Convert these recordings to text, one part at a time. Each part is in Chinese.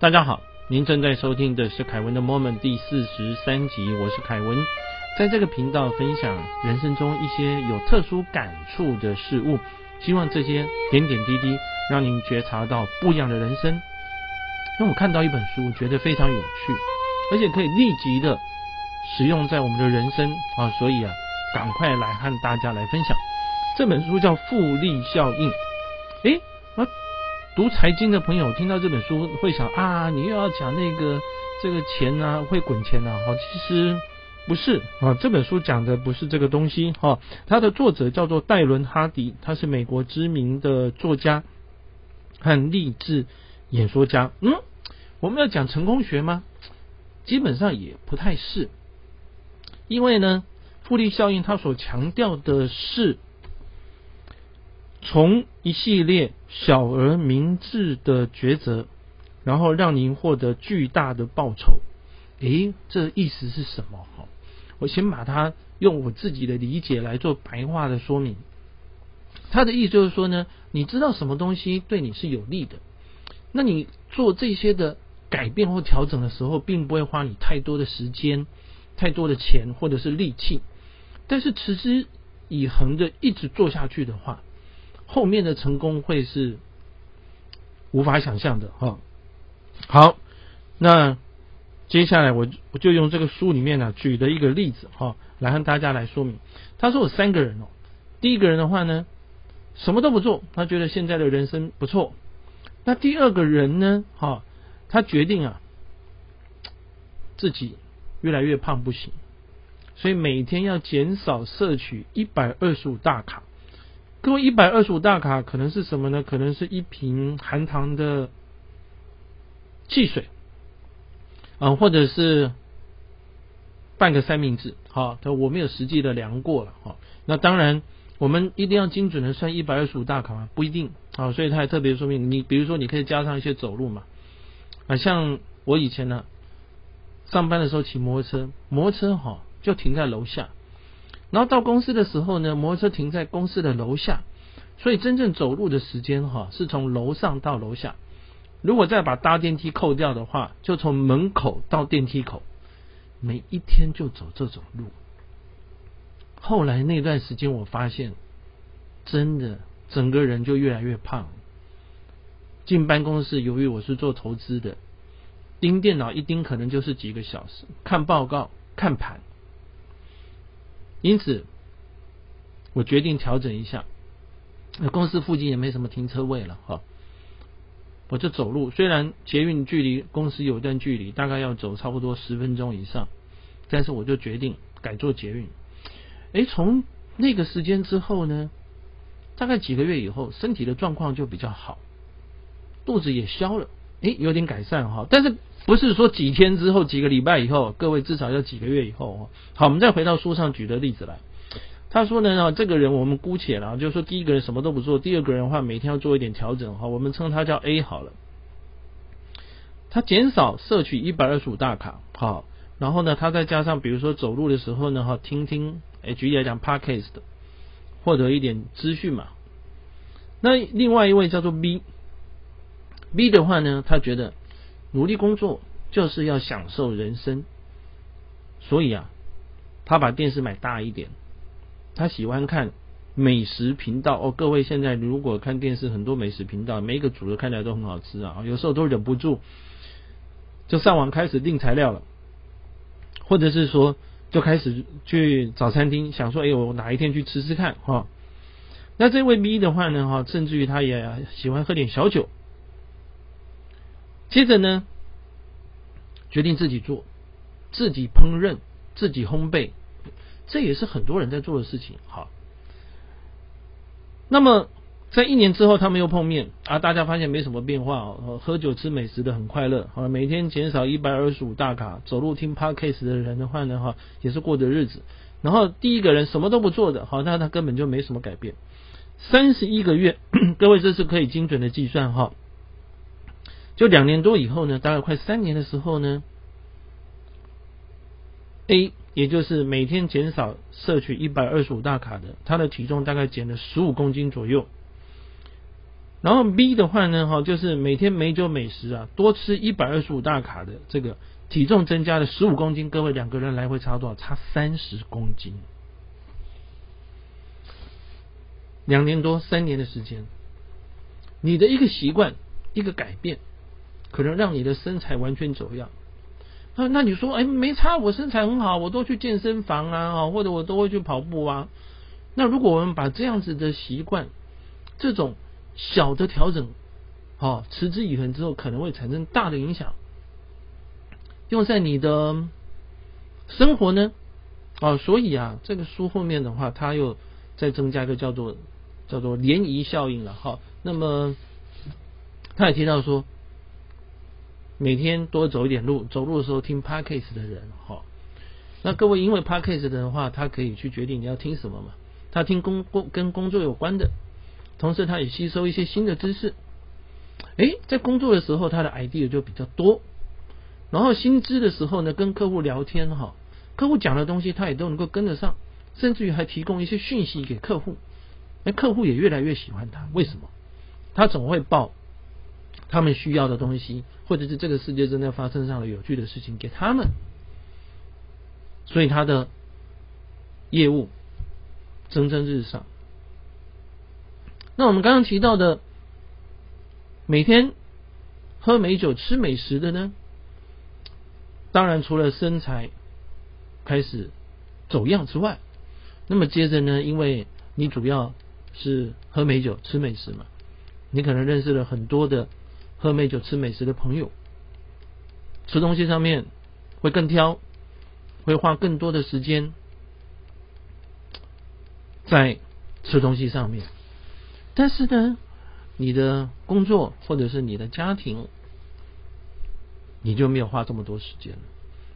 大家好，您正在收听的是凯文的 Moment 第四十三集，我是凯文，在这个频道分享人生中一些有特殊感触的事物，希望这些点点滴滴让您觉察到不一样的人生。因为我看到一本书，觉得非常有趣，而且可以立即的使用在我们的人生啊，所以啊，赶快来和大家来分享。这本书叫《复利效应》。诶，读财经的朋友听到这本书会想啊，你又要讲那个这个钱啊，会滚钱啊？哈，其实不是啊，这本书讲的不是这个东西哈。它的作者叫做戴伦哈迪，他是美国知名的作家和励志演说家。嗯。我们要讲成功学吗？基本上也不太是，因为呢，复利效应它所强调的是从一系列小而明智的抉择，然后让您获得巨大的报酬。诶，这意思是什么？哈，我先把它用我自己的理解来做白话的说明。他的意思就是说呢，你知道什么东西对你是有利的，那你做这些的。改变或调整的时候，并不会花你太多的时间、太多的钱或者是力气。但是持之以恒的一直做下去的话，后面的成功会是无法想象的哈。好，那接下来我我就用这个书里面呢举的一个例子哈，来和大家来说明。他说有三个人哦，第一个人的话呢，什么都不做，他觉得现在的人生不错。那第二个人呢，哈。他决定啊，自己越来越胖不行，所以每天要减少摄取一百二十五大卡。各位，一百二十五大卡可能是什么呢？可能是一瓶含糖的汽水，啊，或者是半个三明治。好，他我没有实际的量过了。好，那当然，我们一定要精准的算一百二十五大卡吗？不一定。好，所以他还特别说明，你比如说，你可以加上一些走路嘛。啊，像我以前呢，上班的时候骑摩托车，摩托车哈就停在楼下，然后到公司的时候呢，摩托车停在公司的楼下，所以真正走路的时间哈是从楼上到楼下。如果再把搭电梯扣掉的话，就从门口到电梯口，每一天就走这种路。后来那段时间，我发现真的整个人就越来越胖。进办公室，由于我是做投资的，盯电脑一盯可能就是几个小时，看报告、看盘，因此我决定调整一下。公司附近也没什么停车位了，哈，我就走路。虽然捷运距离公司有段距离，大概要走差不多十分钟以上，但是我就决定改做捷运。哎，从那个时间之后呢，大概几个月以后，身体的状况就比较好。肚子也消了，诶，有点改善哈，但是不是说几天之后、几个礼拜以后，各位至少要几个月以后哦。好，我们再回到书上举的例子来。他说呢，这个人我们姑且了，就是说第一个人什么都不做，第二个人的话每天要做一点调整哈，我们称他叫 A 好了。他减少摄取一百二十五大卡，好，然后呢，他再加上比如说走路的时候呢，哈，听听，诶，举例来讲，Podcast，获得一点资讯嘛。那另外一位叫做 B。B 的话呢，他觉得努力工作就是要享受人生，所以啊，他把电视买大一点。他喜欢看美食频道哦。各位现在如果看电视，很多美食频道，每一个煮的看起来都很好吃啊，有时候都忍不住就上网开始订材料了，或者是说就开始去找餐厅，想说哎，我哪一天去吃吃看哈。那这位 B 的话呢，哈，甚至于他也喜欢喝点小酒。接着呢，决定自己做，自己烹饪，自己烘焙，这也是很多人在做的事情。好，那么在一年之后，他们又碰面啊，大家发现没什么变化哦，喝酒吃美食的很快乐，好，每天减少一百二十五大卡，走路听 podcast 的人的话呢，哈，也是过的日子。然后第一个人什么都不做的，好，那他根本就没什么改变。三十一个月，各位这是可以精准的计算哈。就两年多以后呢，大概快三年的时候呢，A 也就是每天减少摄取一百二十五大卡的，他的体重大概减了十五公斤左右。然后 B 的话呢，哈，就是每天美酒美食啊，多吃一百二十五大卡的这个体重增加了十五公斤，各位两个人来回差多少？差三十公斤，两年多三年的时间，你的一个习惯一个改变，可能让你的身材完全走样。那那你说，哎，没差，我身材很好，我都去健身房啊，或者我都会去跑步啊。那如果我们把这样子的习惯，这种小的调整，好持之以恒之后，可能会产生大的影响。用在你的生活呢？哦，所以啊，这个书后面的话，它又再增加一个叫做叫做涟漪效应了。哈，那么他也提到说，每天多走一点路，走路的时候听 Podcast 的人，哈，那各位因为 Podcast 的话，他可以去决定你要听什么嘛。他听工工跟工作有关的。同时，他也吸收一些新的知识。哎，在工作的时候，他的 idea 就比较多。然后薪资的时候呢，跟客户聊天哈，客户讲的东西他也都能够跟得上，甚至于还提供一些讯息给客户。那客户也越来越喜欢他，为什么？他总会报他们需要的东西，或者是这个世界正在发生上的有趣的事情给他们。所以他的业务蒸蒸日上。那我们刚刚提到的，每天喝美酒、吃美食的呢？当然，除了身材开始走样之外，那么接着呢，因为你主要是喝美酒、吃美食嘛，你可能认识了很多的喝美酒、吃美食的朋友，吃东西上面会更挑，会花更多的时间在吃东西上面。但是呢，你的工作或者是你的家庭，你就没有花这么多时间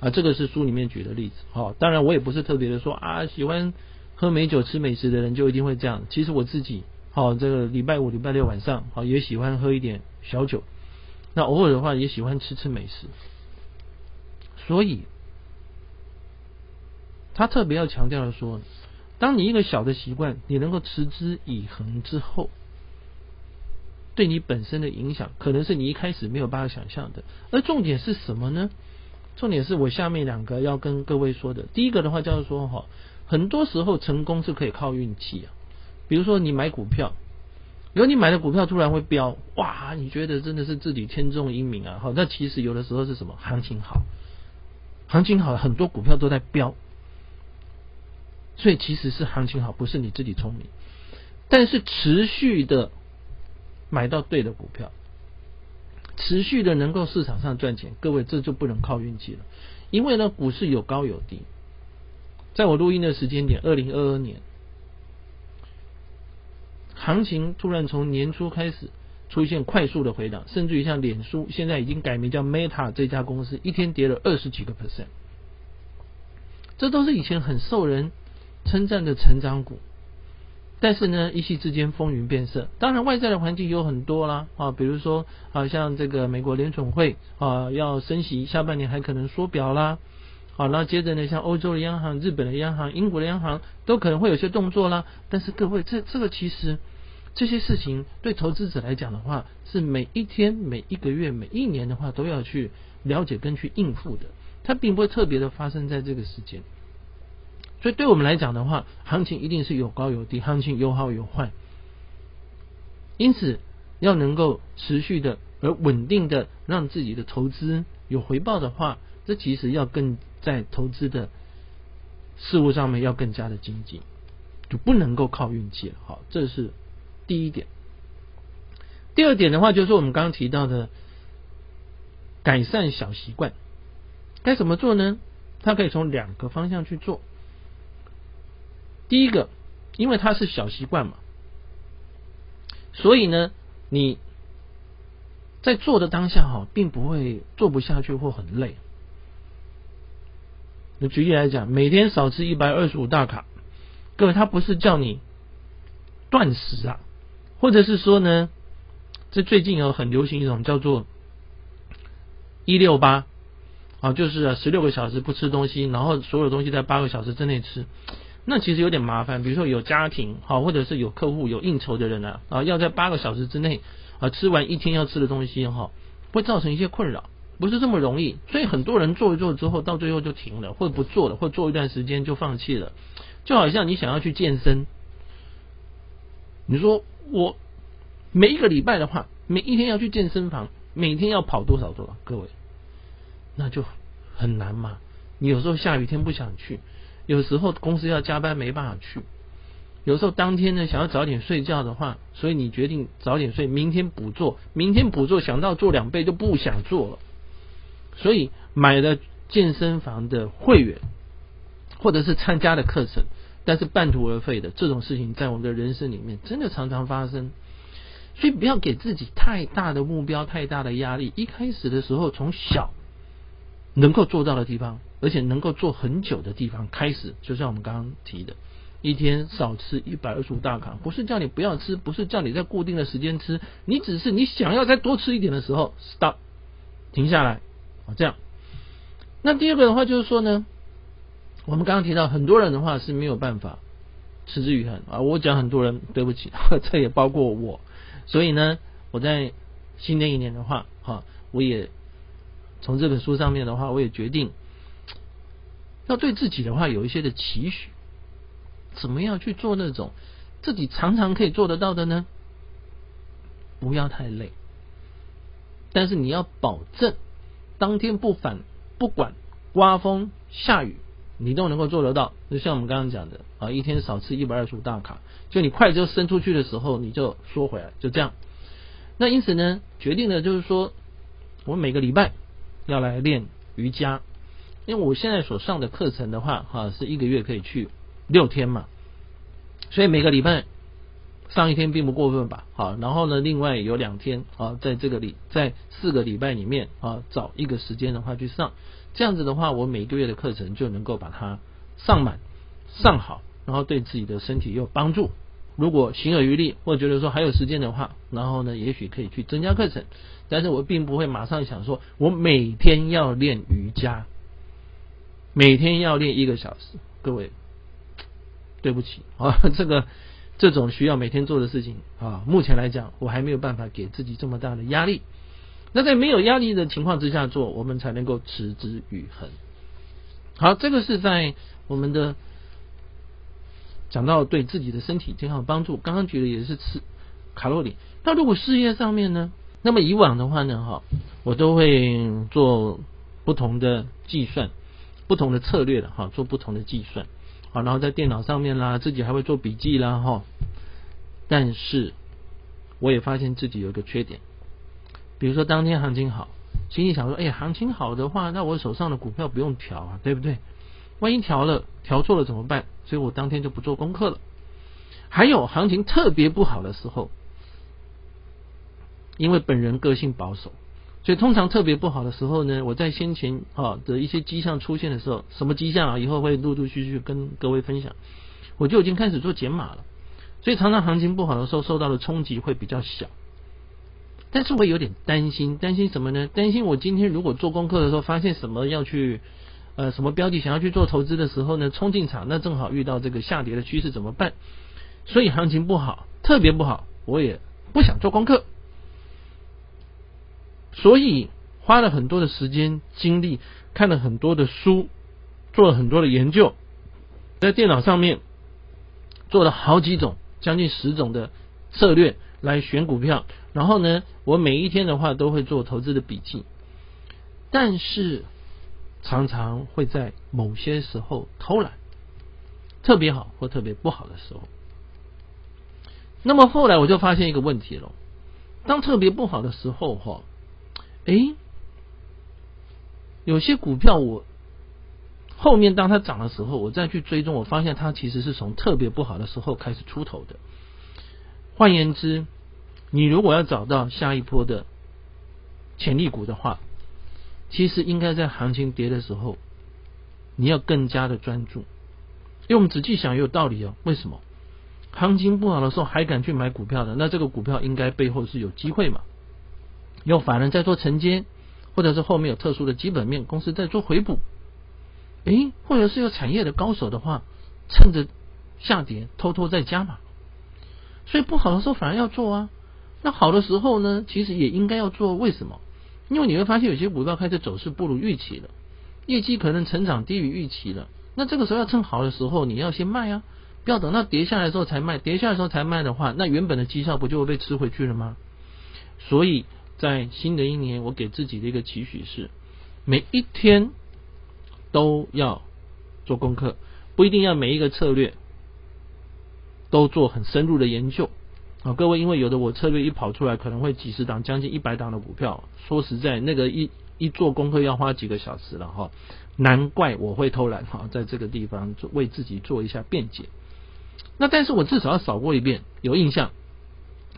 啊。这个是书里面举的例子。好，当然我也不是特别的说啊，喜欢喝美酒、吃美食的人就一定会这样。其实我自己，好，这个礼拜五、礼拜六晚上，好也喜欢喝一点小酒。那偶尔的话，也喜欢吃吃美食。所以，他特别要强调的说。当你一个小的习惯，你能够持之以恒之后，对你本身的影响，可能是你一开始没有办法想象的。而重点是什么呢？重点是我下面两个要跟各位说的。第一个的话，叫做说哈，很多时候成功是可以靠运气啊。比如说你买股票，如果你买的股票突然会飙，哇，你觉得真的是自己天纵英明啊。好，那其实有的时候是什么？行情好，行情好，很多股票都在飙。所以其实是行情好，不是你自己聪明，但是持续的买到对的股票，持续的能够市场上赚钱，各位这就不能靠运气了，因为呢股市有高有低。在我录音的时间点，二零二二年，行情突然从年初开始出现快速的回档，甚至于像脸书现在已经改名叫 Meta 这家公司，一天跌了二十几个 percent，这都是以前很受人。称赞的成长股，但是呢，一夕之间风云变色。当然，外在的环境有很多啦，啊，比如说，啊，像这个美国联总会啊要升息，下半年还可能缩表啦，好，那接着呢，像欧洲的央行、日本的央行、英国的央行都可能会有些动作啦。但是各位，这这个其实这些事情对投资者来讲的话，是每一天、每一个月、每一年的话都要去了解跟去应付的，它并不会特别的发生在这个时间。所以，对我们来讲的话，行情一定是有高有低，行情有好有坏。因此，要能够持续的而稳定的让自己的投资有回报的话，这其实要更在投资的事物上面要更加的精进，就不能够靠运气了。好，这是第一点。第二点的话，就是我们刚刚提到的改善小习惯，该怎么做呢？它可以从两个方向去做。第一个，因为它是小习惯嘛，所以呢，你在做的当下哈，并不会做不下去或很累。那举例来讲，每天少吃一百二十五大卡，各位，他不是叫你断食啊，或者是说呢，这最近有很流行一种叫做一六八啊，就是十六个小时不吃东西，然后所有东西在八个小时之内吃。那其实有点麻烦。比如说有家庭好，或者是有客户有应酬的人呢啊，要在八个小时之内啊吃完一天要吃的东西哈，会造成一些困扰，不是这么容易。所以很多人做一做之后，到最后就停了，或不做了，或做一段时间就放弃了。就好像你想要去健身，你说我每一个礼拜的话，每一天要去健身房，每天要跑多少多少，各位，那就很难嘛。你有时候下雨天不想去，有时候公司要加班没办法去，有时候当天呢想要早点睡觉的话，所以你决定早点睡，明天补做，明天补做想到做两倍就不想做了，所以买了健身房的会员。或者是参加的课程，但是半途而废的这种事情，在我们的人生里面真的常常发生。所以不要给自己太大的目标、太大的压力。一开始的时候，从小能够做到的地方，而且能够做很久的地方开始，就像我们刚刚提的，一天少吃一百二十五大卡，不是叫你不要吃，不是叫你在固定的时间吃，你只是你想要再多吃一点的时候，stop，停下来啊，这样。那第二个的话就是说呢。我们刚刚提到很多人的话是没有办法持之以恒啊，我讲很多人对不起，这也包括我。所以呢，我在新的一年的话，哈，我也从这本书上面的话，我也决定要对自己的话有一些的期许，怎么样去做那种自己常常可以做得到的呢？不要太累，但是你要保证当天不反不管刮风下雨。你都能够做得到，就像我们刚刚讲的啊，一天少吃一百二十五大卡，就你快就伸出去的时候，你就缩回来，就这样。那因此呢，决定的就是说，我每个礼拜要来练瑜伽，因为我现在所上的课程的话，哈，是一个月可以去六天嘛，所以每个礼拜上一天并不过分吧？好，然后呢，另外有两天啊，在这个礼在四个礼拜里面啊，找一个时间的话去上。这样子的话，我每个月的课程就能够把它上满、上好，然后对自己的身体有帮助。如果行有余力，或觉得说还有时间的话，然后呢，也许可以去增加课程。但是我并不会马上想说，我每天要练瑜伽，每天要练一个小时。各位，对不起啊，这个这种需要每天做的事情啊，目前来讲，我还没有办法给自己这么大的压力。那在没有压力的情况之下做，我们才能够持之以恒。好，这个是在我们的讲到对自己的身体健康帮助。刚刚举的也是吃卡路里。那如果事业上面呢？那么以往的话呢，哈，我都会做不同的计算，不同的策略的哈，做不同的计算。好，然后在电脑上面啦，自己还会做笔记啦，哈。但是我也发现自己有一个缺点。比如说当天行情好，心里想说：“哎，行情好的话，那我手上的股票不用调啊，对不对？万一调了，调错了怎么办？所以我当天就不做功课了。还有行情特别不好的时候，因为本人个性保守，所以通常特别不好的时候呢，我在先前啊的一些迹象出现的时候，什么迹象啊？以后会陆陆续续跟各位分享，我就已经开始做减码了。所以常常行情不好的时候，受到的冲击会比较小。”但是我有点担心，担心什么呢？担心我今天如果做功课的时候发现什么要去呃什么标的想要去做投资的时候呢，冲进场那正好遇到这个下跌的趋势怎么办？所以行情不好，特别不好，我也不想做功课，所以花了很多的时间精力，看了很多的书，做了很多的研究，在电脑上面做了好几种，将近十种的策略来选股票。然后呢，我每一天的话都会做投资的笔记，但是常常会在某些时候偷懒，特别好或特别不好的时候。那么后来我就发现一个问题了，当特别不好的时候哈，哎，有些股票我后面当它涨的时候，我再去追踪，我发现它其实是从特别不好的时候开始出头的。换言之。你如果要找到下一波的潜力股的话，其实应该在行情跌的时候，你要更加的专注。因为我们仔细想也有道理哦。为什么？行情不好的时候还敢去买股票的？那这个股票应该背后是有机会嘛？有法人在做承接，或者是后面有特殊的基本面公司在做回补，诶，或者是有产业的高手的话，趁着下跌，偷偷在加码。所以不好的时候反而要做啊。那好的时候呢，其实也应该要做。为什么？因为你会发现有些股票开始走势不如预期了，业绩可能成长低于预期了。那这个时候要趁好的时候，你要先卖啊，不要等到跌下来的时候才卖。跌下来的时候才卖的话，那原本的绩效不就会被吃回去了吗？所以在新的一年，我给自己的一个期许是，每一天都要做功课，不一定要每一个策略都做很深入的研究。啊，各位，因为有的我策略一跑出来，可能会几十档、将近一百档的股票。说实在，那个一一做功课要花几个小时了哈。难怪我会偷懒哈，在这个地方做为自己做一下辩解。那但是我至少要扫过一遍，有印象。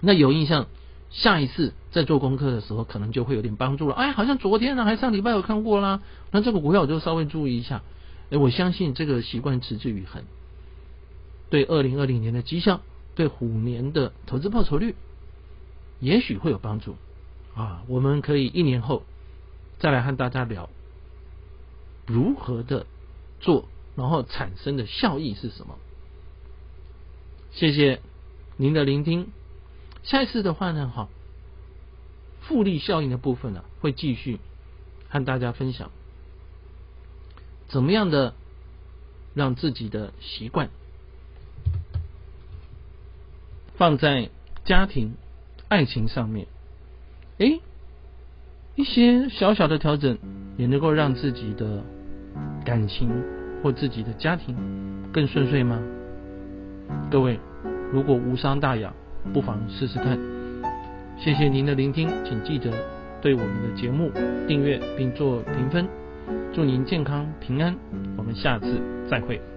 那有印象，下一次在做功课的时候，可能就会有点帮助了。哎，好像昨天呢，还上礼拜有看过啦。那这个股票我就稍微注意一下。哎，我相信这个习惯持之以恒，对二零二零年的绩效。对虎年的投资报酬率，也许会有帮助啊！我们可以一年后再来和大家聊如何的做，然后产生的效益是什么。谢谢您的聆听。下一次的话呢，哈，复利效应的部分呢，会继续和大家分享怎么样的让自己的习惯。放在家庭、爱情上面，诶，一些小小的调整也能够让自己的感情或自己的家庭更顺遂吗？各位，如果无伤大雅，不妨试试看。谢谢您的聆听，请记得对我们的节目订阅并做评分。祝您健康平安，我们下次再会。